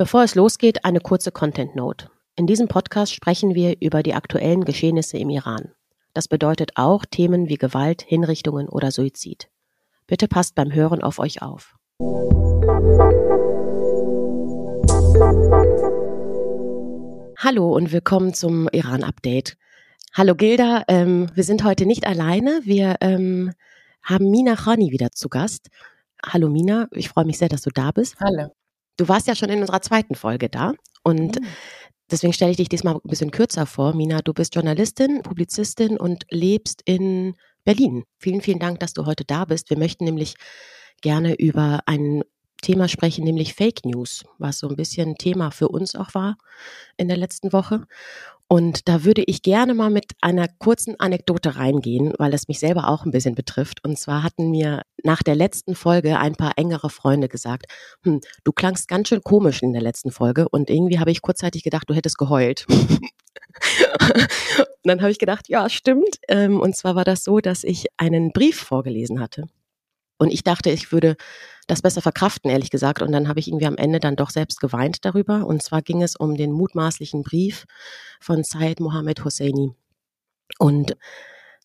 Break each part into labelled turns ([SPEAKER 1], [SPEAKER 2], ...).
[SPEAKER 1] Bevor es losgeht, eine kurze Content Note. In diesem Podcast sprechen wir über die aktuellen Geschehnisse im Iran. Das bedeutet auch Themen wie Gewalt, Hinrichtungen oder Suizid. Bitte passt beim Hören auf euch auf. Hallo und willkommen zum Iran-Update. Hallo Gilda, ähm, wir sind heute nicht alleine. Wir ähm, haben Mina Khani wieder zu Gast. Hallo Mina, ich freue mich sehr, dass du da bist.
[SPEAKER 2] Hallo.
[SPEAKER 1] Du warst ja schon in unserer zweiten Folge da und mhm. deswegen stelle ich dich diesmal ein bisschen kürzer vor. Mina, du bist Journalistin, Publizistin und lebst in Berlin. Vielen, vielen Dank, dass du heute da bist. Wir möchten nämlich gerne über ein Thema sprechen, nämlich Fake News, was so ein bisschen Thema für uns auch war in der letzten Woche. Und da würde ich gerne mal mit einer kurzen Anekdote reingehen, weil es mich selber auch ein bisschen betrifft. Und zwar hatten mir nach der letzten Folge ein paar engere Freunde gesagt, hm, du klangst ganz schön komisch in der letzten Folge. Und irgendwie habe ich kurzzeitig gedacht, du hättest geheult. und dann habe ich gedacht, ja, stimmt. Ähm, und zwar war das so, dass ich einen Brief vorgelesen hatte. Und ich dachte, ich würde das besser verkraften, ehrlich gesagt. Und dann habe ich irgendwie am Ende dann doch selbst geweint darüber. Und zwar ging es um den mutmaßlichen Brief von Said Mohammed Hosseini. Und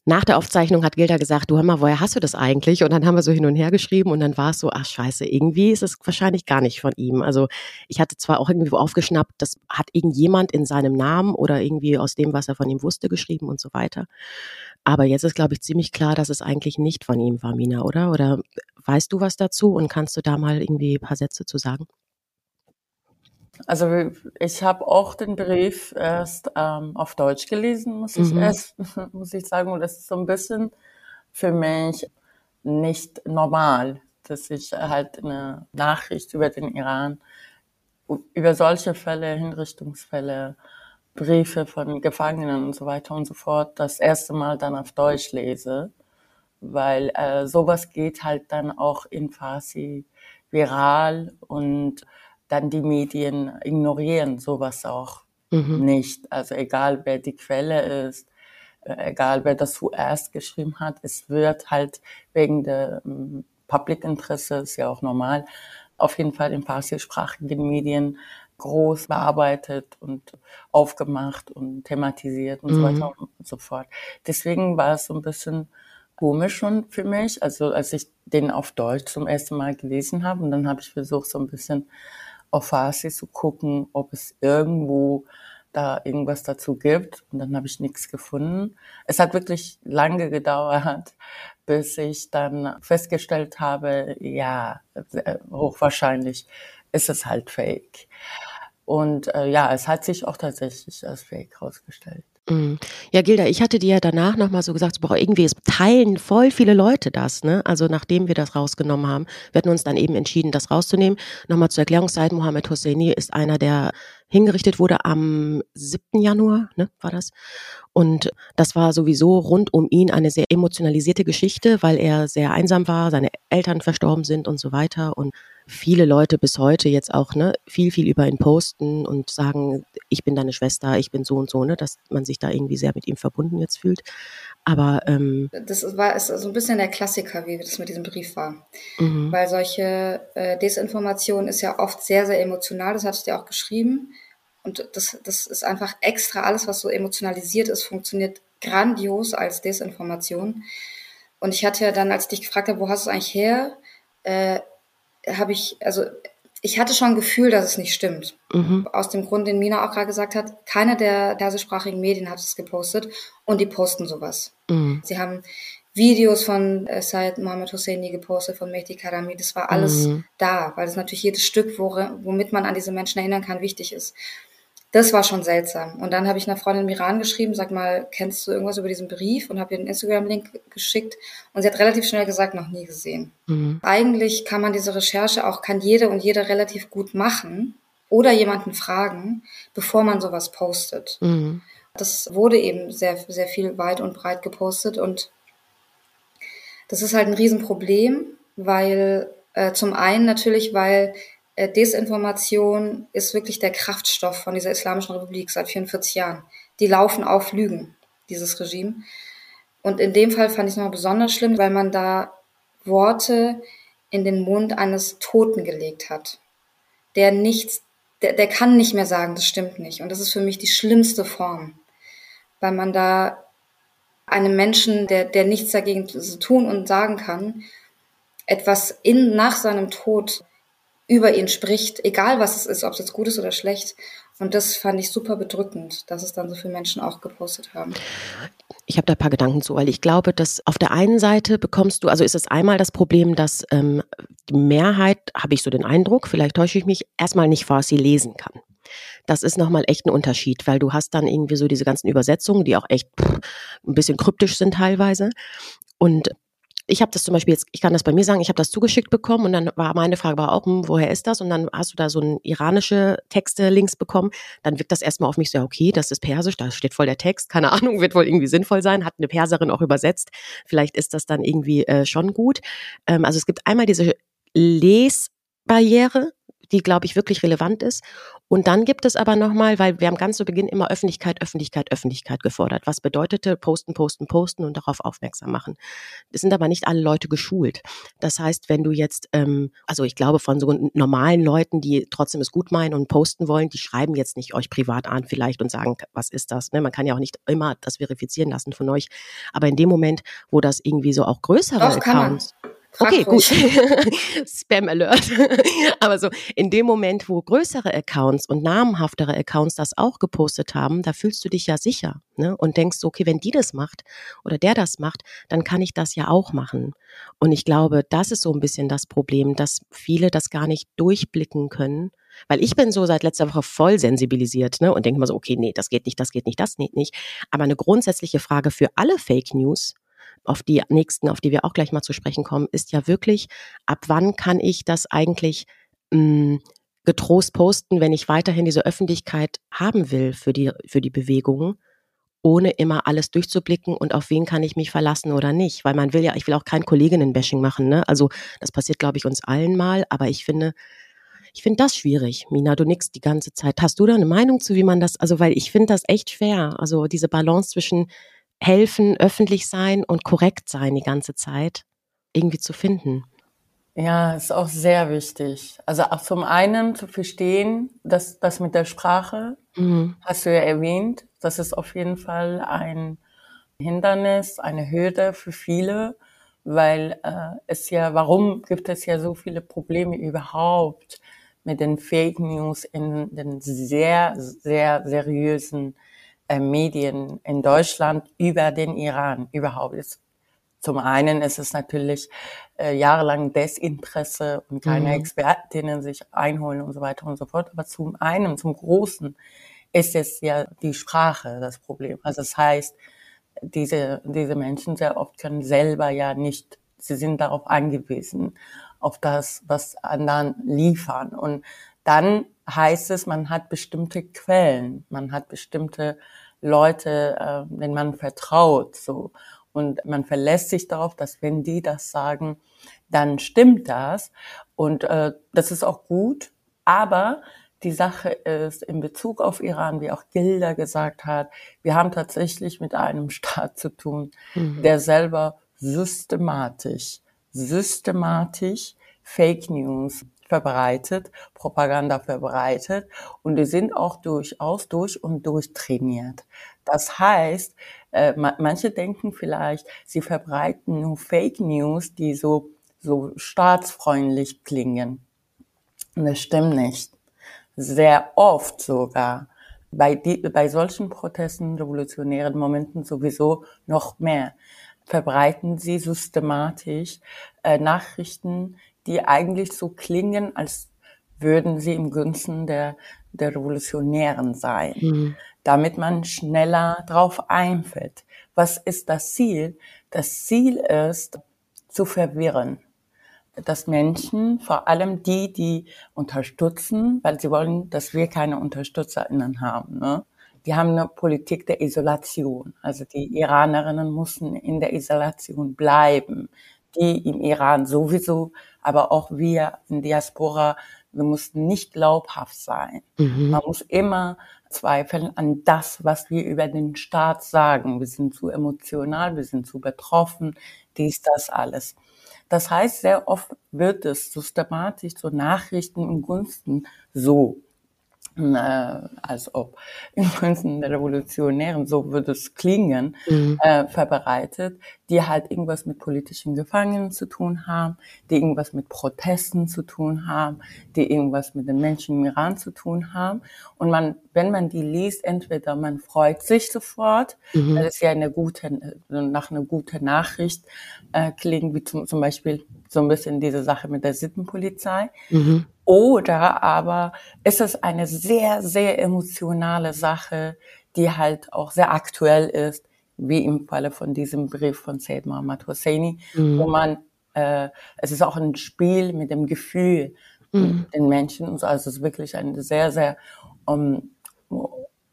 [SPEAKER 1] nach der Aufzeichnung hat Gilda gesagt, du hör mal, woher hast du das eigentlich? Und dann haben wir so hin und her geschrieben und dann war es so, ach scheiße, irgendwie ist es wahrscheinlich gar nicht von ihm. Also ich hatte zwar auch irgendwie aufgeschnappt, das hat irgendjemand in seinem Namen oder irgendwie aus dem, was er von ihm wusste, geschrieben und so weiter. Aber jetzt ist, glaube ich, ziemlich klar, dass es eigentlich nicht von ihm war, Mina, oder? Oder weißt du was dazu und kannst du da mal irgendwie ein paar Sätze zu sagen?
[SPEAKER 2] Also ich habe auch den Brief erst ähm, auf Deutsch gelesen, muss ich mhm. erst, muss ich sagen. Und das ist so ein bisschen für mich nicht normal, dass ich halt eine Nachricht über den Iran, über solche Fälle, Hinrichtungsfälle, Briefe von Gefangenen und so weiter und so fort, das erste Mal dann auf Deutsch lese, weil äh, sowas geht halt dann auch in Farsi viral und dann die Medien ignorieren sowas auch mhm. nicht. Also egal wer die Quelle ist, äh, egal wer das zuerst geschrieben hat, es wird halt wegen der ähm, Public Interesse, ist ja auch normal, auf jeden Fall in farsischsprachigen Medien groß bearbeitet und aufgemacht und thematisiert und mhm. so weiter und so fort. Deswegen war es so ein bisschen komisch schon für mich, also als ich den auf Deutsch zum ersten Mal gelesen habe und dann habe ich versucht so ein bisschen auf Farsi zu gucken, ob es irgendwo da irgendwas dazu gibt. Und dann habe ich nichts gefunden. Es hat wirklich lange gedauert, bis ich dann festgestellt habe, ja, hochwahrscheinlich ist es halt fake. Und äh, ja, es hat sich auch tatsächlich als fake herausgestellt.
[SPEAKER 1] Mhm. Ja, Gilda, ich hatte dir ja danach nochmal so gesagt, boah, irgendwie teilen voll viele Leute das, ne? Also nachdem wir das rausgenommen haben, wir hatten uns dann eben entschieden, das rauszunehmen. Nochmal zur Erklärungszeit, Mohammed Hosseini ist einer, der hingerichtet wurde am 7. Januar, ne, war das. Und das war sowieso rund um ihn eine sehr emotionalisierte Geschichte, weil er sehr einsam war, seine Eltern verstorben sind und so weiter und viele Leute bis heute jetzt auch ne, viel, viel über ihn posten und sagen, ich bin deine Schwester, ich bin so und so, ne, dass man sich da irgendwie sehr mit ihm verbunden jetzt fühlt. Aber ähm,
[SPEAKER 3] das war ist so ein bisschen der Klassiker, wie das mit diesem Brief war. Mhm. Weil solche äh, Desinformation ist ja oft sehr, sehr emotional, das hatte ich dir auch geschrieben. Und das, das ist einfach extra, alles, was so emotionalisiert ist, funktioniert grandios als Desinformation. Und ich hatte ja dann, als ich dich gefragt habe, wo hast du es eigentlich her, äh, habe ich, also ich hatte schon ein Gefühl, dass es nicht stimmt. Mhm. Aus dem Grund, den Mina auch gerade gesagt hat, keine der persischsprachigen Medien hat es gepostet und die posten sowas. Mhm. Sie haben Videos von äh, Said Mohammed Hosseini gepostet, von Mehdi Karami. Das war alles mhm. da, weil es natürlich jedes Stück, womit man an diese Menschen erinnern kann, wichtig ist. Das war schon seltsam. Und dann habe ich einer Freundin im Iran geschrieben, sag mal, kennst du irgendwas über diesen Brief? Und habe ihr den Instagram-Link geschickt. Und sie hat relativ schnell gesagt, noch nie gesehen. Mhm. Eigentlich kann man diese Recherche auch, kann jede und jeder relativ gut machen oder jemanden fragen, bevor man sowas postet. Mhm. Das wurde eben sehr, sehr viel weit und breit gepostet und das ist halt ein Riesenproblem, weil äh, zum einen natürlich, weil Desinformation ist wirklich der Kraftstoff von dieser Islamischen Republik seit 44 Jahren. Die laufen auf Lügen, dieses Regime. Und in dem Fall fand ich es noch besonders schlimm, weil man da Worte in den Mund eines Toten gelegt hat, der nichts der, der kann nicht mehr sagen, das stimmt nicht. Und das ist für mich die schlimmste Form, weil man da einem Menschen, der, der nichts dagegen tun und sagen kann, etwas in, nach seinem Tod über ihn spricht, egal was es ist, ob es jetzt gut ist oder schlecht. Und das fand ich super bedrückend, dass es dann so viele Menschen auch gepostet haben.
[SPEAKER 1] Ich habe da ein paar Gedanken zu, weil ich glaube, dass auf der einen Seite bekommst du, also ist es einmal das Problem, dass ähm, die Mehrheit, habe ich so den Eindruck, vielleicht täusche ich mich, erstmal nicht Farsi lesen kann. Das ist nochmal echt ein Unterschied, weil du hast dann irgendwie so diese ganzen Übersetzungen, die auch echt pff, ein bisschen kryptisch sind teilweise. Und ich habe das zum Beispiel jetzt, ich kann das bei mir sagen, ich habe das zugeschickt bekommen und dann war meine Frage war auch, hm, woher ist das? Und dann hast du da so ein iranische Texte links bekommen. Dann wirkt das erstmal auf mich so, okay, das ist Persisch, da steht voll der Text, keine Ahnung, wird wohl irgendwie sinnvoll sein, hat eine Perserin auch übersetzt. Vielleicht ist das dann irgendwie äh, schon gut. Ähm, also es gibt einmal diese Lesbarriere, die, glaube ich, wirklich relevant ist. Und dann gibt es aber nochmal, weil wir am ganz zu Beginn immer Öffentlichkeit, Öffentlichkeit, Öffentlichkeit gefordert. Was bedeutete posten, posten, posten und darauf aufmerksam machen. Es sind aber nicht alle Leute geschult. Das heißt, wenn du jetzt, ähm, also ich glaube von so normalen Leuten, die trotzdem es gut meinen und posten wollen, die schreiben jetzt nicht euch privat an vielleicht und sagen, was ist das? Ne? Man kann ja auch nicht immer das verifizieren lassen von euch. Aber in dem Moment, wo das irgendwie so auch größere Doch, Accounts okay, gut. Spam Alert. Aber so in dem Moment, wo größere Accounts und namhaftere Accounts das auch gepostet haben, da fühlst du dich ja sicher ne? und denkst, okay, wenn die das macht oder der das macht, dann kann ich das ja auch machen. Und ich glaube, das ist so ein bisschen das Problem, dass viele das gar nicht durchblicken können. Weil ich bin so seit letzter Woche voll sensibilisiert ne, und denke mal so, okay, nee, das geht nicht, das geht nicht, das geht nicht. Aber eine grundsätzliche Frage für alle Fake News auf die nächsten, auf die wir auch gleich mal zu sprechen kommen, ist ja wirklich, ab wann kann ich das eigentlich mh, hm, getrost posten, wenn ich weiterhin diese Öffentlichkeit haben will für die, für die Bewegung, ohne immer alles durchzublicken und auf wen kann ich mich verlassen oder nicht. Weil man will ja, ich will auch kein Kolleginnen-Bashing machen, ne? Also das passiert, glaube ich, uns allen mal, aber ich finde, ich finde das schwierig. Mina, du nix die ganze Zeit. Hast du da eine Meinung zu, wie man das, also weil ich finde das echt schwer. Also diese Balance zwischen helfen, öffentlich sein und korrekt sein die ganze Zeit irgendwie zu finden.
[SPEAKER 2] Ja, ist auch sehr wichtig. Also auch zum einen zu verstehen, dass das mit der Sprache, mhm. hast du ja erwähnt, das ist auf jeden Fall ein Hindernis, eine Hürde für viele, weil äh, es ja, warum gibt es ja so viele Probleme überhaupt mit den Fake News in den sehr, sehr seriösen Medien in Deutschland über den Iran überhaupt ist. Zum einen ist es natürlich äh, jahrelang Desinteresse und keine mhm. Expertinnen sich einholen und so weiter und so fort. Aber zum einen, zum Großen ist es ja die Sprache das Problem. Also das heißt, diese, diese Menschen sehr oft können selber ja nicht, sie sind darauf angewiesen, auf das, was anderen liefern. Und dann heißt es, man hat bestimmte Quellen, man hat bestimmte Leute, äh, denen man vertraut, so. Und man verlässt sich darauf, dass wenn die das sagen, dann stimmt das. Und äh, das ist auch gut. Aber die Sache ist in Bezug auf Iran, wie auch Gilda gesagt hat, wir haben tatsächlich mit einem Staat zu tun, mhm. der selber systematisch, systematisch Fake News verbreitet, Propaganda verbreitet und die sind auch durchaus durch und durch trainiert. Das heißt, äh, manche denken vielleicht, sie verbreiten nur Fake News, die so, so staatsfreundlich klingen. Und das stimmt nicht. Sehr oft sogar. Bei, die, bei solchen Protesten, revolutionären Momenten sowieso noch mehr verbreiten sie systematisch äh, Nachrichten, die eigentlich so klingen, als würden sie im Gunsten der, der Revolutionären sein, mhm. damit man schneller drauf einfällt. Was ist das Ziel? Das Ziel ist, zu verwirren. Dass Menschen, vor allem die, die unterstützen, weil sie wollen, dass wir keine UnterstützerInnen haben, ne? die haben eine Politik der Isolation. Also die Iranerinnen mussten in der Isolation bleiben. Die im Iran sowieso aber auch wir in Diaspora, wir mussten nicht glaubhaft sein. Mhm. Man muss immer zweifeln an das, was wir über den Staat sagen. Wir sind zu emotional, wir sind zu betroffen, dies, das alles. Das heißt, sehr oft wird es systematisch zu Nachrichten und Gunsten so äh, als ob in der Revolutionären, so würde es klingen, mhm. äh, verbreitet, die halt irgendwas mit politischen Gefangenen zu tun haben, die irgendwas mit Protesten zu tun haben, die irgendwas mit den Menschen im Iran zu tun haben. Und man, wenn man die liest, entweder man freut sich sofort, mhm. weil es ja eine gute, nach einer guten Nachricht äh, klingt, wie zum, zum Beispiel so ein bisschen diese Sache mit der Sittenpolizei. Mhm. Oder aber ist es eine sehr, sehr emotionale Sache, die halt auch sehr aktuell ist, wie im Falle von diesem Brief von Said Mohammad Hosseini, mhm. wo man, äh, es ist auch ein Spiel mit dem Gefühl mhm. den Menschen. Also es ist wirklich ein sehr, sehr um,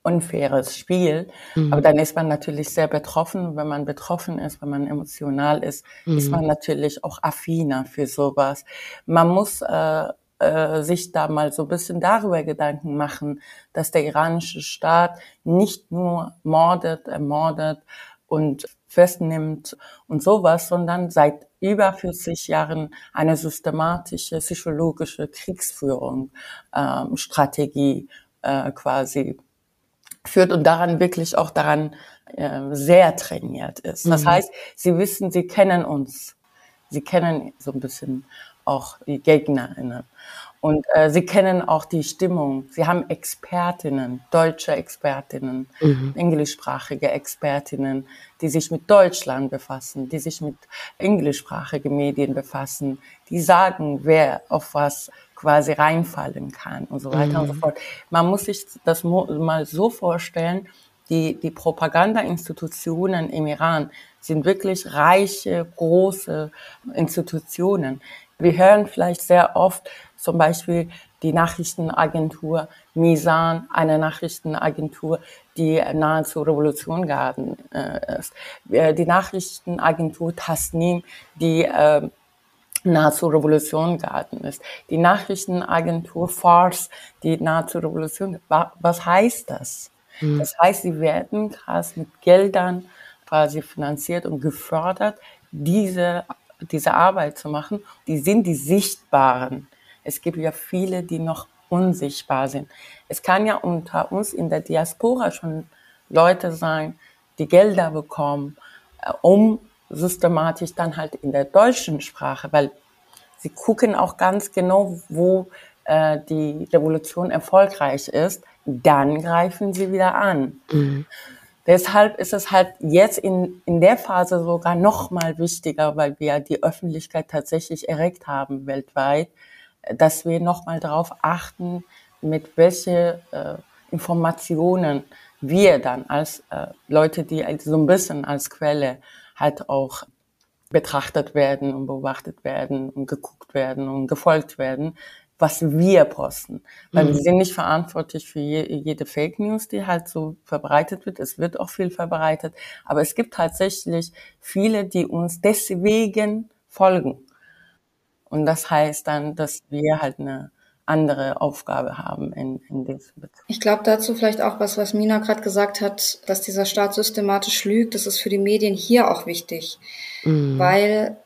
[SPEAKER 2] unfaires Spiel. Mhm. Aber dann ist man natürlich sehr betroffen. Wenn man betroffen ist, wenn man emotional ist, mhm. ist man natürlich auch affiner für sowas. Man muss äh, äh, sich da mal so ein bisschen darüber Gedanken machen, dass der iranische Staat nicht nur mordet, ermordet und festnimmt und sowas, sondern seit über 40 Jahren eine systematische psychologische Kriegsführung, ähm, Strategie äh, quasi führt und daran wirklich auch daran äh, sehr trainiert ist. Das mhm. heißt, sie wissen, sie kennen uns. Sie kennen so ein bisschen auch die GegnerInnen. Und äh, sie kennen auch die Stimmung. Sie haben Expertinnen, deutsche Expertinnen, mhm. englischsprachige Expertinnen, die sich mit Deutschland befassen, die sich mit englischsprachigen Medien befassen, die sagen, wer auf was quasi reinfallen kann und so weiter mhm. und so mhm. fort. Man muss sich das mal so vorstellen, die, die Propagandainstitutionen im Iran sind wirklich reiche, große Institutionen. Wir hören vielleicht sehr oft zum Beispiel die Nachrichtenagentur Misan, eine Nachrichtenagentur, die nahe zur Revolution gehalten äh, ist. Die Nachrichtenagentur Tasnim, die äh, nahe zur Revolution gehalten ist. Die Nachrichtenagentur Fars, die nahe zur Revolution. Was heißt das? Mhm. Das heißt, sie werden krass mit Geldern quasi finanziert und gefördert, diese diese Arbeit zu machen, die sind die Sichtbaren. Es gibt ja viele, die noch unsichtbar sind. Es kann ja unter uns in der Diaspora schon Leute sein, die Gelder bekommen, äh, um systematisch dann halt in der deutschen Sprache, weil sie gucken auch ganz genau, wo äh, die Revolution erfolgreich ist, dann greifen sie wieder an. Mhm. Deshalb ist es halt jetzt in, in der Phase sogar noch mal wichtiger, weil wir die Öffentlichkeit tatsächlich erregt haben weltweit, dass wir noch mal darauf achten, mit welche äh, Informationen wir dann als äh, Leute, die so ein bisschen als Quelle halt auch betrachtet werden und beobachtet werden und geguckt werden und gefolgt werden, was wir posten. Weil mhm. wir sind nicht verantwortlich für je, jede Fake News, die halt so verbreitet wird. Es wird auch viel verbreitet. Aber es gibt tatsächlich viele, die uns deswegen folgen. Und das heißt dann, dass wir halt eine andere Aufgabe haben in, in diesem Bezug.
[SPEAKER 3] Ich glaube dazu vielleicht auch was, was Mina gerade gesagt hat, dass dieser Staat systematisch lügt. Das ist für die Medien hier auch wichtig, mhm. weil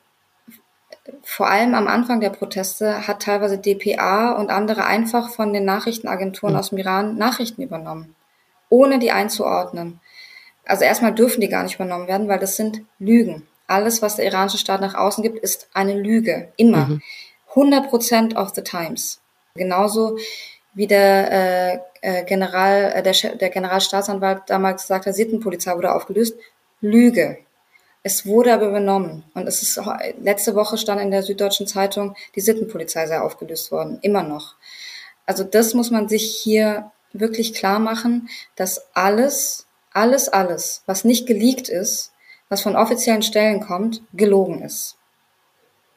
[SPEAKER 3] vor allem am Anfang der Proteste hat teilweise DPA und andere einfach von den Nachrichtenagenturen mhm. aus dem Iran Nachrichten übernommen, ohne die einzuordnen. Also erstmal dürfen die gar nicht übernommen werden, weil das sind Lügen. Alles, was der iranische Staat nach außen gibt, ist eine Lüge. Immer. Mhm. 100% of the times. Genauso wie der äh, äh, General, äh, der, der Generalstaatsanwalt damals gesagt hat, Sittenpolizei wurde aufgelöst. Lüge. Es wurde aber übernommen. Und es ist letzte Woche stand in der Süddeutschen Zeitung, die Sittenpolizei sei aufgelöst worden. Immer noch. Also das muss man sich hier wirklich klar machen, dass alles, alles, alles, was nicht geleakt ist, was von offiziellen Stellen kommt, gelogen ist.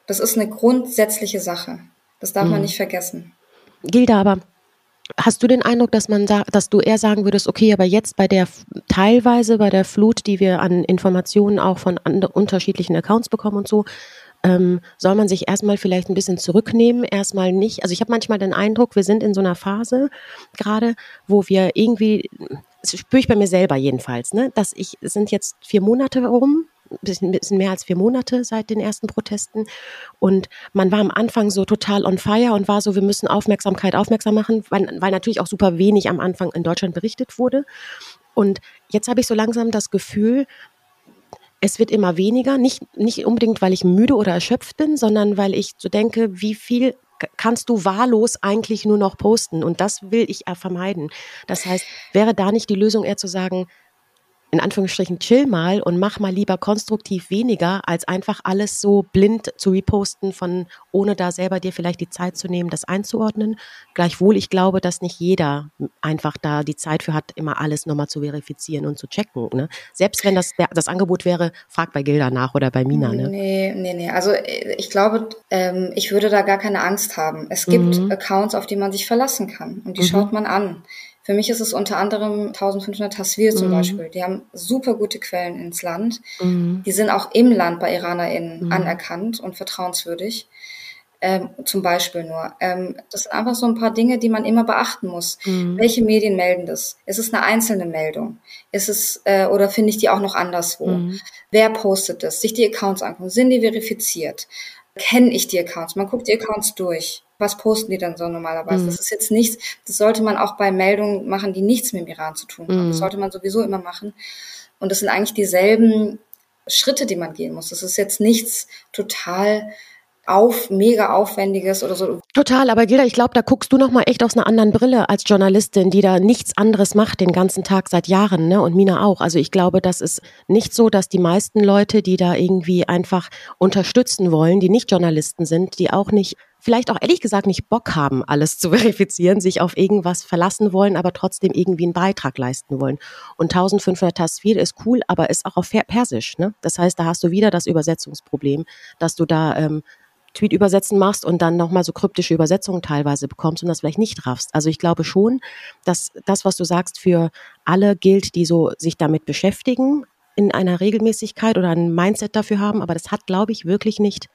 [SPEAKER 3] Das ist eine grundsätzliche Sache. Das darf mhm. man nicht vergessen.
[SPEAKER 1] Gilda, aber Hast du den Eindruck, dass man da, dass du eher sagen würdest, okay, aber jetzt bei der teilweise bei der Flut, die wir an Informationen auch von unterschiedlichen Accounts bekommen und so, ähm, soll man sich erstmal vielleicht ein bisschen zurücknehmen, erstmal nicht. Also ich habe manchmal den Eindruck, wir sind in so einer Phase gerade, wo wir irgendwie, das spüre ich bei mir selber jedenfalls, ne, dass ich, es sind jetzt vier Monate rum, bisschen, bisschen mehr als vier Monate seit den ersten Protesten. Und man war am Anfang so total on fire und war so, wir müssen Aufmerksamkeit aufmerksam machen, weil, weil natürlich auch super wenig am Anfang in Deutschland berichtet wurde. Und jetzt habe ich so langsam das Gefühl, es wird immer weniger, nicht, nicht unbedingt, weil ich müde oder erschöpft bin, sondern weil ich so denke, wie viel kannst du wahllos eigentlich nur noch posten? Und das will ich vermeiden. Das heißt, wäre da nicht die Lösung eher zu sagen, in Anführungsstrichen chill mal und mach mal lieber konstruktiv weniger, als einfach alles so blind zu reposten, von ohne da selber dir vielleicht die Zeit zu nehmen, das einzuordnen. Gleichwohl, ich glaube, dass nicht jeder einfach da die Zeit für hat, immer alles nochmal zu verifizieren und zu checken. Ne? Selbst wenn das das Angebot wäre, frag bei Gilda nach oder bei Mina. Ne?
[SPEAKER 3] Nee, nee, nee. Also äh, ich glaube, ähm, ich würde da gar keine Angst haben. Es gibt mhm. Accounts, auf die man sich verlassen kann und die mhm. schaut man an. Für mich ist es unter anderem 1500 Tasvir zum mhm. Beispiel. Die haben super gute Quellen ins Land. Mhm. Die sind auch im Land bei IranerInnen mhm. anerkannt und vertrauenswürdig. Ähm, zum Beispiel nur. Ähm, das sind einfach so ein paar Dinge, die man immer beachten muss. Mhm. Welche Medien melden das? Ist es eine einzelne Meldung? Ist es, äh, oder finde ich die auch noch anderswo? Mhm. Wer postet das? Sich die Accounts angucken. Sind die verifiziert? Kenne ich die Accounts? Man guckt die Accounts durch was posten die dann so normalerweise? Mhm. Das ist jetzt nichts, das sollte man auch bei Meldungen machen, die nichts mit dem Iran zu tun haben. Mhm. Das sollte man sowieso immer machen. Und das sind eigentlich dieselben Schritte, die man gehen muss. Das ist jetzt nichts total auf, mega aufwendiges oder so.
[SPEAKER 1] Total, aber Gilda, ich glaube, da guckst du noch mal echt aus einer anderen Brille als Journalistin, die da nichts anderes macht den ganzen Tag seit Jahren, ne? Und Mina auch. Also ich glaube, das ist nicht so, dass die meisten Leute, die da irgendwie einfach unterstützen wollen, die nicht Journalisten sind, die auch nicht vielleicht auch ehrlich gesagt nicht Bock haben, alles zu verifizieren, sich auf irgendwas verlassen wollen, aber trotzdem irgendwie einen Beitrag leisten wollen. Und 1500 Tasvir ist cool, aber ist auch auf Persisch. Ne? Das heißt, da hast du wieder das Übersetzungsproblem, dass du da ähm, Tweet übersetzen machst und dann nochmal so kryptische Übersetzungen teilweise bekommst und das vielleicht nicht raffst. Also ich glaube schon, dass das, was du sagst, für alle gilt, die so sich damit beschäftigen, in einer Regelmäßigkeit oder ein Mindset dafür haben, aber das hat, glaube ich, wirklich nicht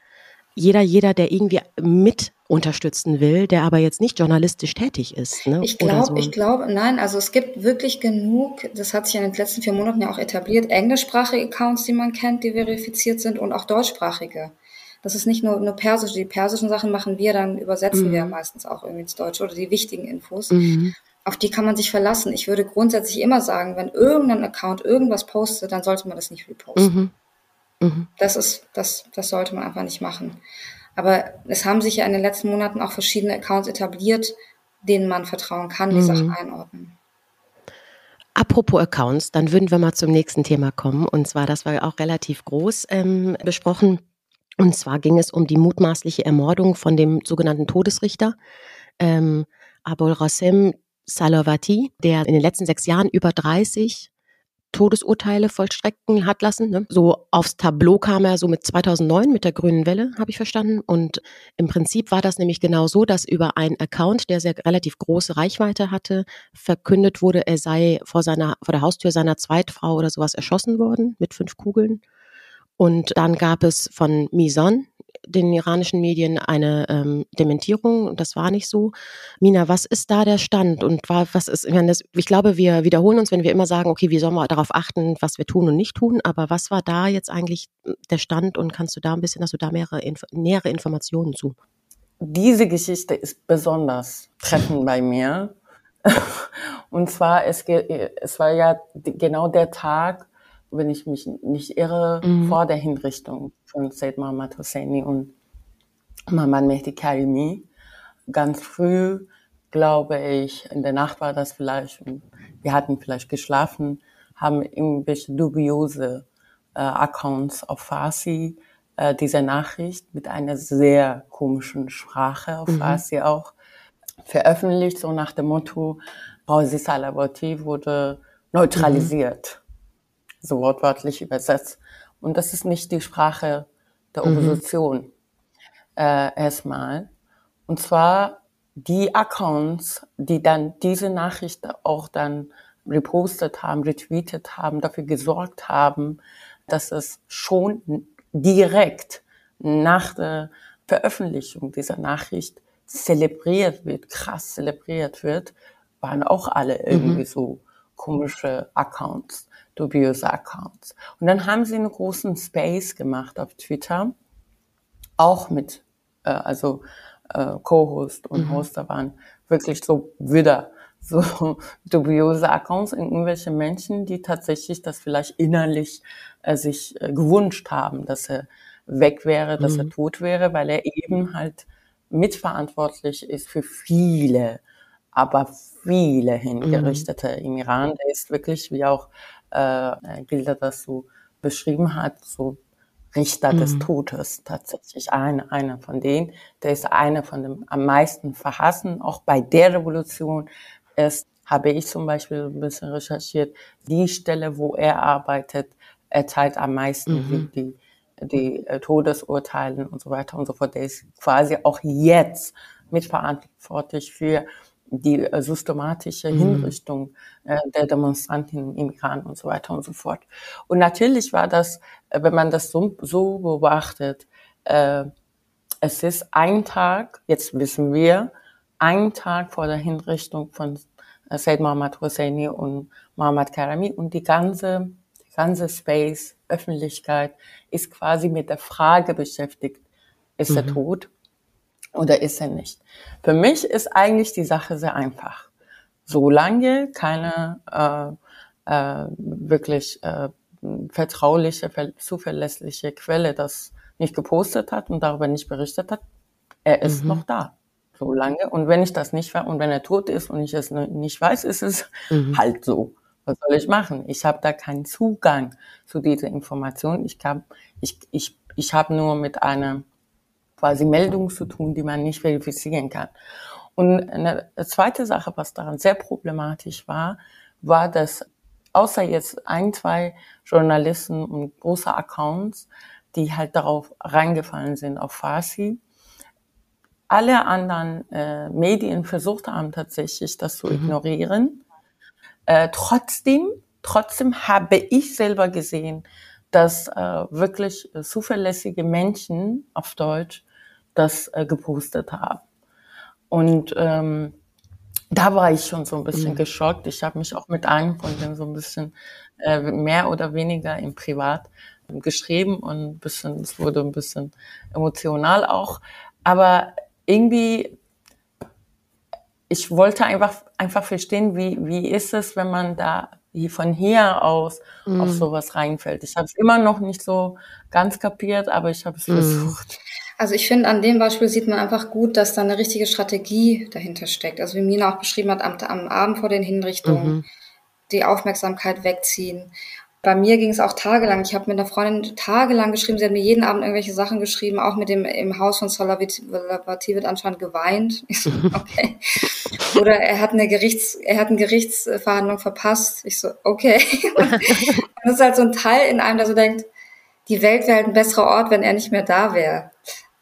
[SPEAKER 1] jeder, jeder, der irgendwie mit unterstützen will, der aber jetzt nicht journalistisch tätig ist. Ne?
[SPEAKER 3] Ich glaube, so. ich glaube, nein, also es gibt wirklich genug, das hat sich in den letzten vier Monaten ja auch etabliert, englischsprachige Accounts, die man kennt, die verifiziert sind und auch deutschsprachige. Das ist nicht nur, nur persisch. Die persischen Sachen machen wir, dann übersetzen mhm. wir meistens auch irgendwie ins Deutsche oder die wichtigen Infos. Mhm. Auf die kann man sich verlassen. Ich würde grundsätzlich immer sagen, wenn irgendein Account irgendwas postet, dann sollte man das nicht reposten. Mhm. Mhm. Das ist, das, das sollte man einfach nicht machen. Aber es haben sich ja in den letzten Monaten auch verschiedene Accounts etabliert, denen man vertrauen kann, die mhm. Sachen einordnen.
[SPEAKER 1] Apropos Accounts, dann würden wir mal zum nächsten Thema kommen. Und zwar, das war auch relativ groß ähm, besprochen. Und zwar ging es um die mutmaßliche Ermordung von dem sogenannten Todesrichter ähm, Abul Rassem Salavati, der in den letzten sechs Jahren über 30 Todesurteile vollstrecken hat lassen. Ne? So aufs Tableau kam er so mit 2009 mit der grünen Welle, habe ich verstanden. Und im Prinzip war das nämlich genau so, dass über einen Account, der sehr relativ große Reichweite hatte, verkündet wurde, er sei vor seiner vor der Haustür seiner Zweitfrau oder sowas erschossen worden mit fünf Kugeln. Und dann gab es von Mison, den iranischen Medien eine ähm, Dementierung. Das war nicht so. Mina, was ist da der Stand? Und was ist, ich, meine, das, ich glaube, wir wiederholen uns, wenn wir immer sagen, okay, wie sollen wir darauf achten, was wir tun und nicht tun. Aber was war da jetzt eigentlich der Stand und kannst du da ein bisschen, hast du da mehrere, nähere Informationen zu?
[SPEAKER 2] Diese Geschichte ist besonders treffend bei mir. Und zwar, es, es war ja genau der Tag, wenn ich mich nicht irre, mhm. vor der Hinrichtung von Said Mohammad Hosseini und Mohammad Mehdi Karimi. Ganz früh, glaube ich, in der Nacht war das vielleicht, wir hatten vielleicht geschlafen, haben irgendwelche dubiose äh, Accounts auf Farsi äh, diese Nachricht mit einer sehr komischen Sprache auf mhm. Farsi auch veröffentlicht, so nach dem Motto, Rauzi Salavati wurde neutralisiert. Mhm so wortwörtlich übersetzt. Und das ist nicht die Sprache der mhm. Opposition mhm. äh, erstmal. Und zwar die Accounts, die dann diese Nachricht auch dann repostet haben, retweetet haben, dafür gesorgt haben, dass es schon direkt nach der Veröffentlichung dieser Nachricht zelebriert wird, krass zelebriert wird, waren auch alle irgendwie mhm. so komische Accounts, dubiose Accounts. Und dann haben sie einen großen Space gemacht auf Twitter, auch mit, äh, also äh, Co-Host und mhm. Hoster waren wirklich so wieder so dubiose Accounts, irgendwelche Menschen, die tatsächlich das vielleicht innerlich äh, sich äh, gewünscht haben, dass er weg wäre, dass mhm. er tot wäre, weil er eben halt mitverantwortlich ist für viele, aber viele Hingerichtete mhm. im Iran. Der ist wirklich, wie auch äh, Gilda das so beschrieben hat, so Richter mhm. des Todes tatsächlich. Einer, einer von denen, der ist einer von dem am meisten verhassen, auch bei der Revolution ist, habe ich zum Beispiel ein bisschen recherchiert, die Stelle, wo er arbeitet, erteilt am meisten mhm. die, die äh, Todesurteilen und so weiter und so fort. Der ist quasi auch jetzt mitverantwortlich für die äh, systematische mhm. Hinrichtung äh, der Demonstranten im Iran und so weiter und so fort. Und natürlich war das, äh, wenn man das so, so beobachtet, äh, es ist ein Tag, jetzt wissen wir, ein Tag vor der Hinrichtung von äh, Said Mohammad Hosseini und Mohammad Karami und die ganze, die ganze Space, Öffentlichkeit ist quasi mit der Frage beschäftigt, ist mhm. er tot oder ist er nicht? Für mich ist eigentlich die Sache sehr einfach. Solange keine äh, äh, wirklich äh, vertrauliche, zuverlässige Quelle das nicht gepostet hat und darüber nicht berichtet hat, er ist mhm. noch da. So lange. Und wenn ich das nicht und wenn er tot ist und ich es nicht weiß, ist es mhm. halt so. Was soll ich machen? Ich habe da keinen Zugang zu dieser Information. Ich kann, ich, ich, ich habe nur mit einer quasi Meldung zu tun, die man nicht verifizieren kann. Und eine zweite Sache, was daran sehr problematisch war, war, dass außer jetzt ein, zwei Journalisten und große Accounts, die halt darauf reingefallen sind auf Farsi, alle anderen äh, Medien versucht haben tatsächlich das zu mhm. ignorieren. Äh, trotzdem, trotzdem habe ich selber gesehen, dass äh, wirklich zuverlässige Menschen auf Deutsch das äh, gepostet haben. Und ähm, da war ich schon so ein bisschen mhm. geschockt. Ich habe mich auch mit einem von denen so ein bisschen äh, mehr oder weniger im Privat geschrieben und ein bisschen, es wurde ein bisschen emotional auch. Aber irgendwie, ich wollte einfach, einfach verstehen, wie, wie ist es, wenn man da von hier aus mhm. auf sowas reinfällt. Ich habe es immer noch nicht so ganz kapiert, aber ich habe es mhm. versucht.
[SPEAKER 3] Also ich finde, an dem Beispiel sieht man einfach gut, dass da eine richtige Strategie dahinter steckt. Also wie Mina auch beschrieben hat, am, am Abend vor den Hinrichtungen mhm. die Aufmerksamkeit wegziehen. Bei mir ging es auch tagelang. Ich habe mit einer Freundin tagelang geschrieben. Sie hat mir jeden Abend irgendwelche Sachen geschrieben, auch mit dem im Haus von Solavativit anscheinend geweint. Ich so, okay. Oder er hat eine Gerichts, er hat eine Gerichtsverhandlung verpasst. Ich so, okay. Und das ist halt so ein Teil in einem, der so denkt, die Welt wäre halt ein besserer Ort, wenn er nicht mehr da wäre.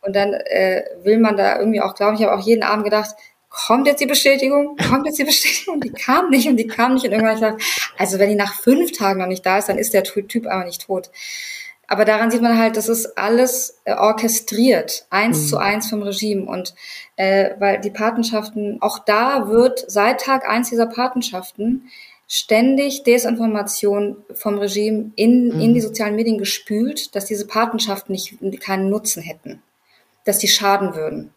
[SPEAKER 3] Und dann äh, will man da irgendwie auch glauben, ich habe auch jeden Abend gedacht, kommt jetzt die Bestätigung? Kommt jetzt die Bestätigung? Die kam nicht und die kam nicht. Und irgendwann ich gedacht, also wenn die nach fünf Tagen noch nicht da ist, dann ist der Typ aber nicht tot. Aber daran sieht man halt, das ist alles äh, orchestriert, eins mhm. zu eins vom Regime. Und äh, weil die Patenschaften, auch da wird seit Tag eins dieser Patenschaften ständig Desinformation vom Regime in, mhm. in die sozialen Medien gespült, dass diese Patenschaften nicht, keinen Nutzen hätten dass die schaden würden.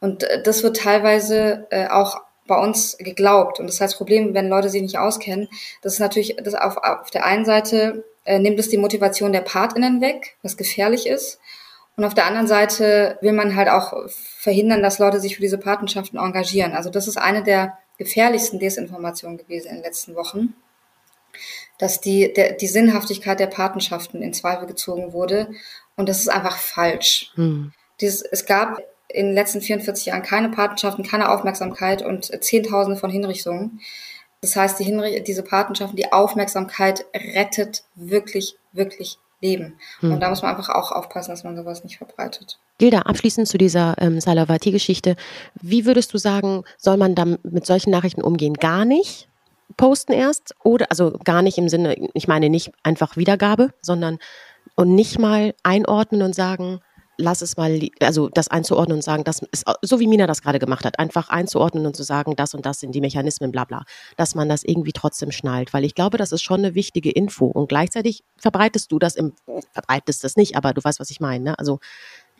[SPEAKER 3] Und äh, das wird teilweise äh, auch bei uns geglaubt. Und das heißt, Problem, wenn Leute sich nicht auskennen, das ist natürlich, das auf, auf der einen Seite äh, nimmt es die Motivation der PartInnen weg, was gefährlich ist. Und auf der anderen Seite will man halt auch verhindern, dass Leute sich für diese Patenschaften engagieren. Also das ist eine der gefährlichsten Desinformationen gewesen in den letzten Wochen, dass die, der, die Sinnhaftigkeit der Patenschaften in Zweifel gezogen wurde. Und das ist einfach falsch. Hm. Dieses, es gab in den letzten 44 Jahren keine Patenschaften, keine Aufmerksamkeit und Zehntausende von Hinrichtungen. Das heißt, die Hinrich diese Patenschaften, die Aufmerksamkeit rettet wirklich, wirklich Leben. Hm. Und da muss man einfach auch aufpassen, dass man sowas nicht verbreitet.
[SPEAKER 1] Gilda, abschließend zu dieser ähm, Salavati-Geschichte. Wie würdest du sagen, soll man da mit solchen Nachrichten umgehen? Gar nicht posten erst? Oder, also gar nicht im Sinne, ich meine nicht einfach Wiedergabe, sondern und nicht mal einordnen und sagen, lass es mal, also das einzuordnen und sagen, das ist so wie Mina das gerade gemacht hat, einfach einzuordnen und zu sagen, das und das sind die Mechanismen, bla bla, dass man das irgendwie trotzdem schnallt, weil ich glaube, das ist schon eine wichtige Info und gleichzeitig verbreitest du das im, verbreitest das nicht, aber du weißt, was ich meine, ne? also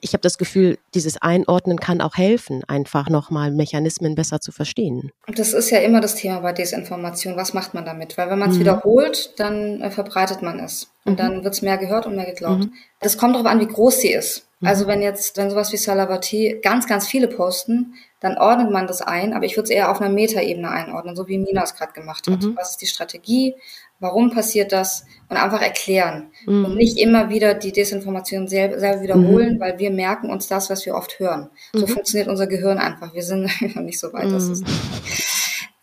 [SPEAKER 1] ich habe das Gefühl, dieses Einordnen kann auch helfen, einfach nochmal Mechanismen besser zu verstehen.
[SPEAKER 3] Das ist ja immer das Thema bei Desinformation. Was macht man damit? Weil wenn man es mhm. wiederholt, dann äh, verbreitet man es. Und mhm. dann wird es mehr gehört und mehr geglaubt. Mhm. Das kommt darauf an, wie groß sie ist. Mhm. Also wenn jetzt, wenn sowas wie Salavati ganz, ganz viele posten, dann ordnet man das ein, aber ich würde es eher auf einer Metaebene einordnen, so wie Mina es gerade gemacht hat. Mhm. Was ist die Strategie? Warum passiert das? Und einfach erklären. Mhm. Und nicht immer wieder die Desinformation selber, selber wiederholen, mhm. weil wir merken uns das, was wir oft hören. So funktioniert unser Gehirn einfach. Wir sind noch nicht so weit. Ist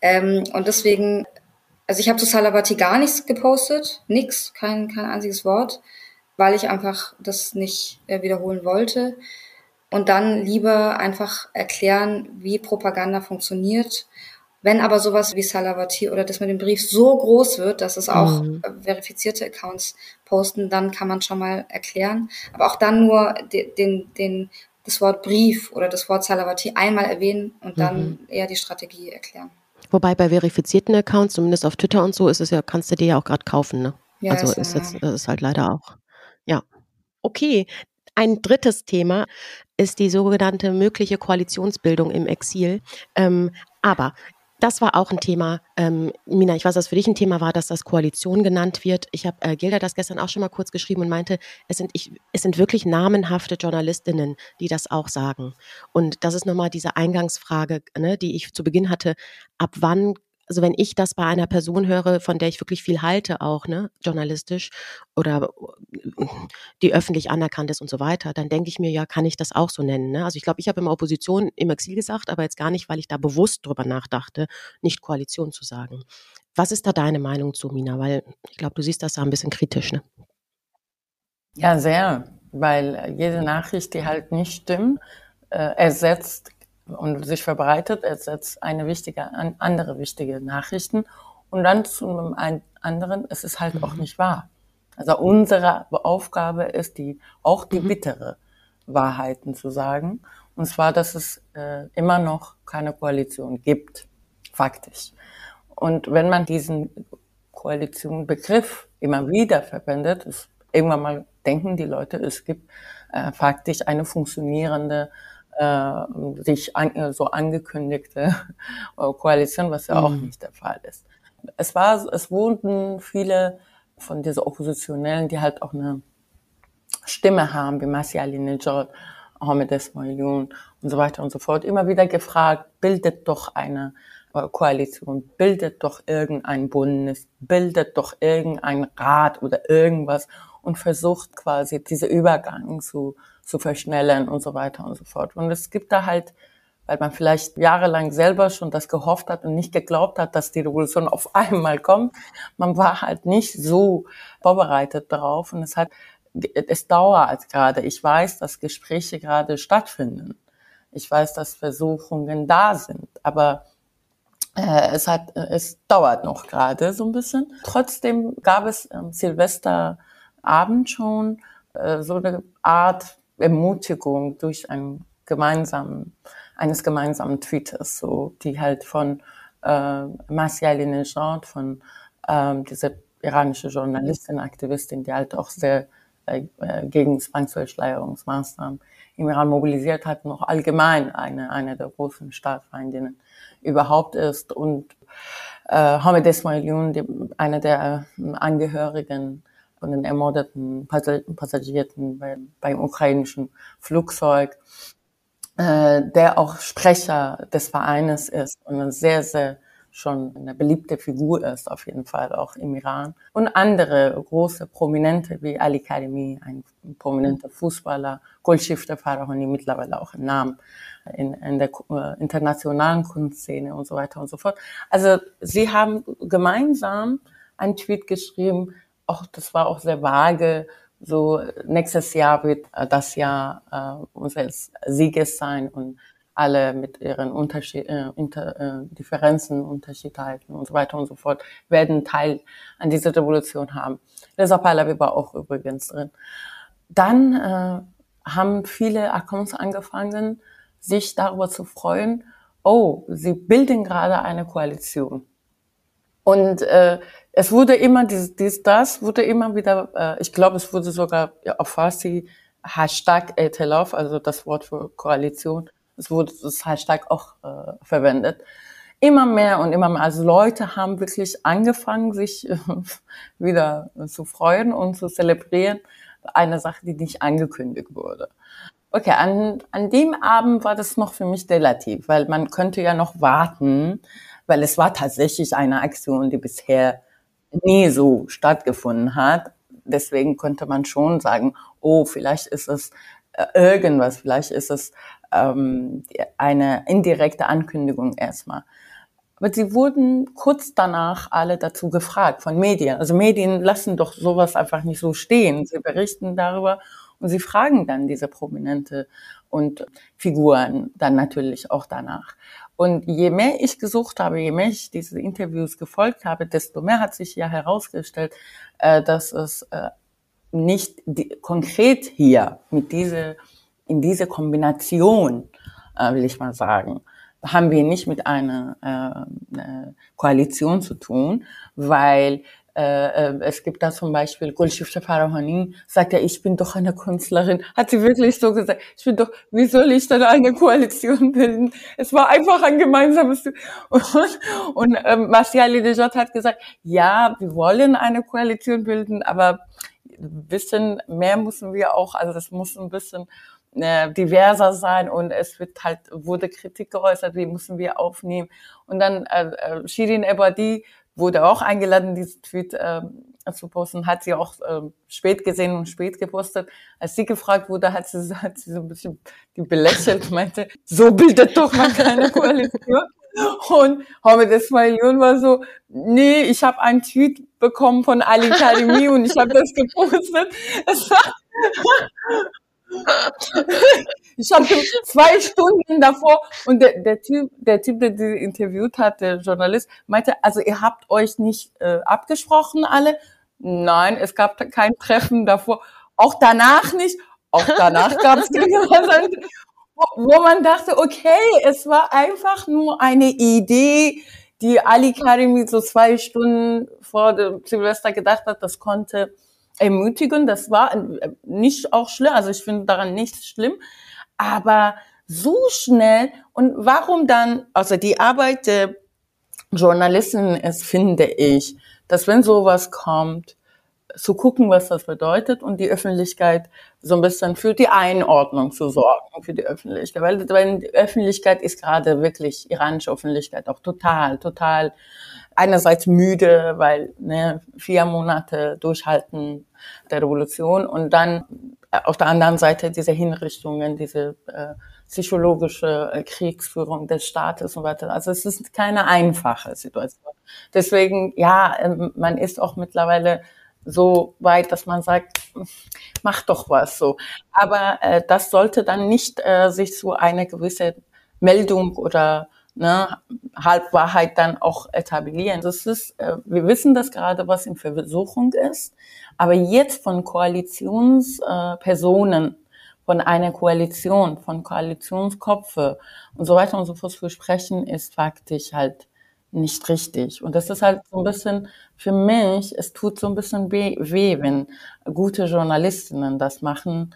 [SPEAKER 3] ähm, und deswegen, also ich habe zu Salavati gar nichts gepostet, nix, kein, kein einziges Wort weil ich einfach das nicht äh, wiederholen wollte. Und dann lieber einfach erklären, wie Propaganda funktioniert. Wenn aber sowas wie Salavati oder das mit dem Brief so groß wird, dass es auch mhm. Äh, verifizierte Accounts posten, dann kann man schon mal erklären. Aber auch dann nur den, den, den das Wort Brief oder das Wort Salavati einmal erwähnen und dann mhm. eher die Strategie erklären.
[SPEAKER 1] Wobei bei verifizierten Accounts, zumindest auf Twitter und so, ist es ja, kannst du dir ja auch gerade kaufen, ne? Ja, also ist, jetzt, ist halt leider auch. Ja. Okay. Ein drittes Thema ist die sogenannte mögliche Koalitionsbildung im Exil. Ähm, aber das war auch ein Thema. Ähm, Mina, ich weiß, dass für dich ein Thema war, dass das Koalition genannt wird. Ich habe äh, Gilda das gestern auch schon mal kurz geschrieben und meinte, es sind, ich, es sind wirklich namenhafte Journalistinnen, die das auch sagen. Und das ist nochmal diese Eingangsfrage, ne, die ich zu Beginn hatte. Ab wann also wenn ich das bei einer Person höre, von der ich wirklich viel halte, auch, ne, journalistisch oder die öffentlich anerkannt ist und so weiter, dann denke ich mir, ja, kann ich das auch so nennen. Ne? Also ich glaube, ich habe immer Opposition im Exil gesagt, aber jetzt gar nicht, weil ich da bewusst drüber nachdachte, nicht Koalition zu sagen. Was ist da deine Meinung zu, Mina? Weil ich glaube, du siehst das da ein bisschen kritisch, ne?
[SPEAKER 2] Ja, sehr, weil jede Nachricht, die halt nicht stimmt, äh, ersetzt und sich verbreitet, ersetzt eine wichtige, andere wichtige Nachrichten. Und dann zu einem anderen, es ist halt mhm. auch nicht wahr. Also unsere Aufgabe ist die, auch die mhm. bittere Wahrheiten zu sagen. Und zwar, dass es äh, immer noch keine Koalition gibt, faktisch. Und wenn man diesen Koalitionbegriff immer wieder verwendet, ist, irgendwann mal denken die Leute, es gibt äh, faktisch eine funktionierende äh, sich an, äh, so angekündigte äh, Koalition, was ja mhm. auch nicht der Fall ist. Es war, es wurden viele von diesen Oppositionellen, die halt auch eine Stimme haben, wie Masih Alinejad, Ahmed Esmailun und so weiter und so fort, immer wieder gefragt, bildet doch eine äh, Koalition, bildet doch irgendein Bundes, bildet doch irgendein Rat oder irgendwas und versucht quasi diese Übergang zu zu verschnellen und so weiter und so fort. Und es gibt da halt, weil man vielleicht jahrelang selber schon das gehofft hat und nicht geglaubt hat, dass die Revolution auf einmal kommt, man war halt nicht so vorbereitet darauf und es hat, es dauert gerade. Ich weiß, dass Gespräche gerade stattfinden. Ich weiß, dass Versuchungen da sind, aber äh, es hat, es dauert noch gerade so ein bisschen. Trotzdem gab es am Silvesterabend schon äh, so eine Art Ermutigung durch einen gemeinsamen, eines gemeinsamen Tweets, so, die halt von äh, Masya Alinejad, von ähm, dieser iranische Journalistin, Aktivistin, die halt auch sehr äh, äh, gegen Zwangsverschleierungsmaßnahmen im Iran mobilisiert hat, noch allgemein eine, eine der großen Staatsfeindinnen überhaupt ist. Und äh, Hamed Esmailion, eine der äh, Angehörigen von den ermordeten Passagieren beim, beim ukrainischen Flugzeug, äh, der auch Sprecher des Vereines ist und eine sehr, sehr schon eine beliebte Figur ist, auf jeden Fall auch im Iran. Und andere große Prominente wie Ali Karimi, ein prominenter Fußballer, Goldschiffter Farahani, mittlerweile auch ein Name in, in der äh, internationalen Kunstszene und so weiter und so fort. Also sie haben gemeinsam einen Tweet geschrieben, auch, das war auch sehr vage. So, nächstes Jahr wird äh, das Jahr äh, unseres Sieges sein und alle mit ihren Unterschied, äh, Inter, äh, Differenzen, Unterschiedheiten und so weiter und so fort werden Teil an dieser Revolution haben. Reza Pahlavi war auch übrigens drin. Dann äh, haben viele Accounts angefangen, sich darüber zu freuen, oh, sie bilden gerade eine Koalition. Und äh, es wurde immer, dies, dies, das wurde immer wieder, äh, ich glaube, es wurde sogar auf Farsi Hashtag Etelaf, also das Wort für Koalition, es wurde das Hashtag auch äh, verwendet. Immer mehr und immer mehr. Also Leute haben wirklich angefangen, sich äh, wieder zu freuen und zu zelebrieren. Eine Sache, die nicht angekündigt wurde. Okay, an, an dem Abend war das noch für mich relativ, weil man könnte ja noch warten, weil es war tatsächlich eine Aktion, die bisher nie so stattgefunden hat. Deswegen könnte man schon sagen, oh, vielleicht ist es äh, irgendwas, vielleicht ist es ähm, eine indirekte Ankündigung erstmal. Aber sie wurden kurz danach alle dazu gefragt von Medien. Also Medien lassen doch sowas einfach nicht so stehen. Sie berichten darüber und sie fragen dann diese Prominente und Figuren dann natürlich auch danach. Und je mehr ich gesucht habe, je mehr ich diese Interviews gefolgt habe, desto mehr hat sich ja herausgestellt, äh, dass es äh, nicht konkret hier mit diese, in diese Kombination, äh, will ich mal sagen, haben wir nicht mit einer Koalition zu tun, weil es gibt da zum Beispiel Gulshifta Farahani, sagt ja, ich bin doch eine Künstlerin. Hat sie wirklich so gesagt, ich bin doch, wie soll ich dann eine Koalition bilden? Es war einfach ein gemeinsames. Und, und ähm, Marcia Lidejot hat gesagt, ja, wir wollen eine Koalition bilden, aber ein bisschen mehr müssen wir auch, also das muss ein bisschen äh, diverser sein und es wird halt, wurde Kritik geäußert, wie müssen wir aufnehmen. Und dann äh, äh Shirin Ebadi wurde auch eingeladen, diesen Tweet äh, zu posten, hat sie auch äh, spät gesehen und spät gepostet. Als sie gefragt wurde, hat sie, hat sie so ein bisschen die belächelt, meinte, so bildet doch mal keine Koalition. Und Hamid Esmailion war so, nee, ich habe einen Tweet bekommen von Ali Karimi und ich habe das gepostet. Ich habe zwei Stunden davor und der, der Typ, der Typ, der die interviewt hat, der Journalist, meinte, also ihr habt euch nicht äh, abgesprochen alle? Nein, es gab kein Treffen davor. Auch danach nicht. Auch danach gab es wo, wo man dachte, okay, es war einfach nur eine Idee, die Ali Karimi so zwei Stunden vor dem Silvester gedacht hat, das konnte ermutigen. Das war äh, nicht auch schlimm. Also ich finde daran nichts schlimm. Aber so schnell und warum dann, also die Arbeit der Journalisten ist, finde ich, dass wenn sowas kommt, zu gucken, was das bedeutet und die Öffentlichkeit so ein bisschen für die Einordnung zu sorgen, für die Öffentlichkeit. Weil, weil die Öffentlichkeit ist gerade wirklich, iranische Öffentlichkeit auch total, total einerseits müde, weil ne, vier Monate durchhalten der Revolution und dann auf der anderen Seite diese Hinrichtungen, diese äh, psychologische äh, Kriegsführung des Staates und weiter. Also es ist keine einfache Situation. Deswegen, ja, ähm, man ist auch mittlerweile so weit, dass man sagt, mach doch was so. Aber äh, das sollte dann nicht äh, sich so eine gewisse Meldung oder ne, Halbwahrheit dann auch etablieren. Das ist, äh, wir wissen das gerade, was in Versuchung ist, aber jetzt von Koalitionspersonen, äh, von einer Koalition, von Koalitionskopfe und so weiter und so fort zu sprechen, ist faktisch halt nicht richtig. Und das ist halt so ein bisschen für mich, es tut so ein bisschen weh, wenn gute Journalistinnen das machen,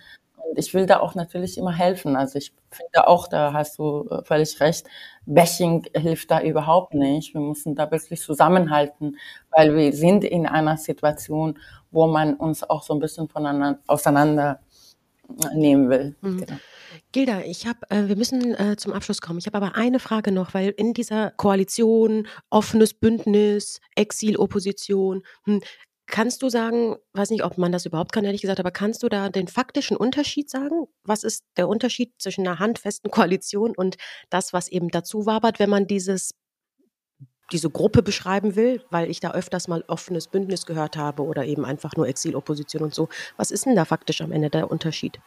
[SPEAKER 2] ich will da auch natürlich immer helfen. Also ich finde auch, da hast du äh, völlig recht, Bashing hilft da überhaupt nicht. Wir müssen da wirklich zusammenhalten, weil wir sind in einer Situation, wo man uns auch so ein bisschen voneinander auseinander nehmen will. Mhm. Genau.
[SPEAKER 1] Gilda, ich habe, äh, wir müssen äh, zum Abschluss kommen. Ich habe aber eine Frage noch, weil in dieser Koalition, offenes Bündnis, Exil, Opposition, hm, Kannst du sagen, weiß nicht, ob man das überhaupt kann, ehrlich gesagt, aber kannst du da den faktischen Unterschied sagen? Was ist der Unterschied zwischen einer handfesten Koalition und das, was eben dazu wabert, wenn man dieses diese Gruppe beschreiben will, weil ich da öfters mal offenes Bündnis gehört habe oder eben einfach nur Exilopposition und so. Was ist denn da faktisch am Ende der Unterschied?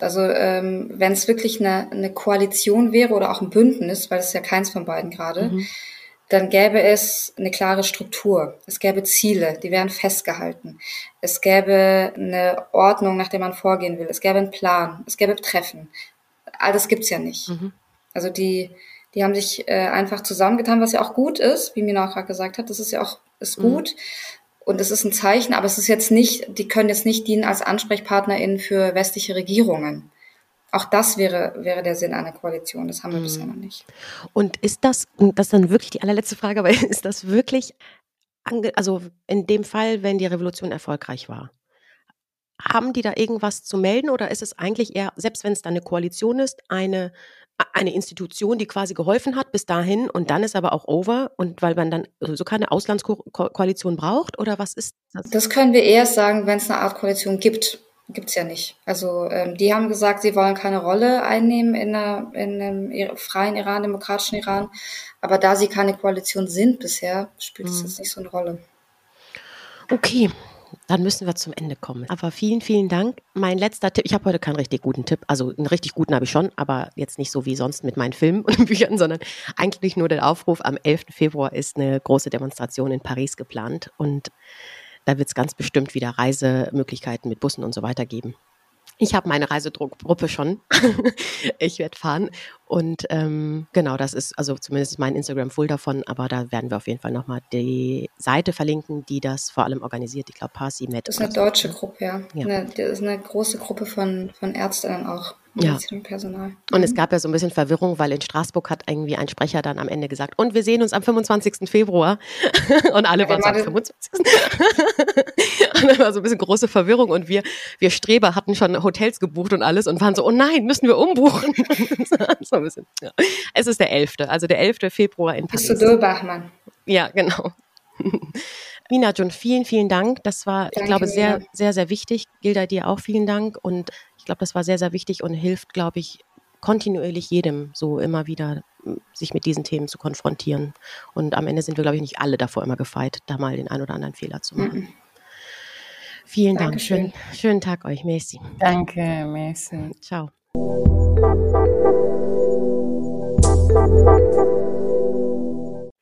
[SPEAKER 3] Also ähm, wenn es wirklich eine, eine Koalition wäre oder auch ein Bündnis, weil es ja keins von beiden gerade, mhm dann gäbe es eine klare Struktur. Es gäbe Ziele, die wären festgehalten. Es gäbe eine Ordnung, nach der man vorgehen will. Es gäbe einen Plan. Es gäbe Treffen. All das gibt's ja nicht. Mhm. Also die, die haben sich äh, einfach zusammengetan, was ja auch gut ist, wie Mina auch gerade gesagt hat. Das ist ja auch ist mhm. gut. Und es ist ein Zeichen, aber es ist jetzt nicht, die können jetzt nicht dienen als AnsprechpartnerInnen für westliche Regierungen. Auch das wäre, wäre der Sinn einer Koalition. Das haben wir mhm. bisher noch nicht.
[SPEAKER 1] Und ist das, das ist dann wirklich die allerletzte Frage, aber ist das wirklich, also in dem Fall, wenn die Revolution erfolgreich war, haben die da irgendwas zu melden oder ist es eigentlich eher, selbst wenn es dann eine Koalition ist, eine, eine Institution, die quasi geholfen hat bis dahin und dann ist aber auch over und weil man dann so keine Auslandskoalition braucht oder was ist
[SPEAKER 3] das? Das können wir erst sagen, wenn es eine Art Koalition gibt gibt's ja nicht. Also ähm, die haben gesagt, sie wollen keine Rolle einnehmen in, einer, in einem freien Iran, demokratischen Iran. Aber da sie keine Koalition sind bisher, spielt es mhm. jetzt nicht so eine Rolle.
[SPEAKER 1] Okay, dann müssen wir zum Ende kommen. Aber vielen, vielen Dank. Mein letzter Tipp, ich habe heute keinen richtig guten Tipp. Also einen richtig guten habe ich schon, aber jetzt nicht so wie sonst mit meinen Filmen und Büchern, sondern eigentlich nur der Aufruf. Am 11. Februar ist eine große Demonstration in Paris geplant und da wird es ganz bestimmt wieder Reisemöglichkeiten mit Bussen und so weiter geben. Ich habe meine Reisedruckgruppe schon. ich werde fahren. Und ähm, genau, das ist also zumindest mein Instagram full davon, aber da werden wir auf jeden Fall nochmal die Seite verlinken, die das vor allem organisiert. Ich glaube, Parsi Med.
[SPEAKER 3] Das ist eine deutsche Gruppe, ja. ja. Eine, das ist eine große Gruppe von, von Ärztinnen auch
[SPEAKER 1] ja. Personal. Und es mhm. gab ja so ein bisschen Verwirrung, weil in Straßburg hat irgendwie ein Sprecher dann am Ende gesagt, und wir sehen uns am 25. Februar. und alle waren so am 25. und dann war so ein bisschen große Verwirrung und wir, wir Streber hatten schon Hotels gebucht und alles und waren so, oh nein, müssen wir umbuchen. so ein bisschen, ja. Es ist der 11., also der 11. Februar in Paris.
[SPEAKER 3] Bist du Bachmann?
[SPEAKER 1] Ja, genau. Mina Jun, vielen, vielen Dank. Das war, Danke, ich glaube, sehr, sehr, sehr wichtig. Gilda, dir auch vielen Dank. Und ich glaube, das war sehr, sehr wichtig und hilft, glaube ich, kontinuierlich jedem so immer wieder sich mit diesen Themen zu konfrontieren. Und am Ende sind wir, glaube ich, nicht alle davor immer gefeit, da mal den ein oder anderen Fehler zu machen. Mhm. Vielen Dankeschön. Dank. Schön, schönen Tag euch. Merci.
[SPEAKER 2] Danke, merci.
[SPEAKER 1] Ciao.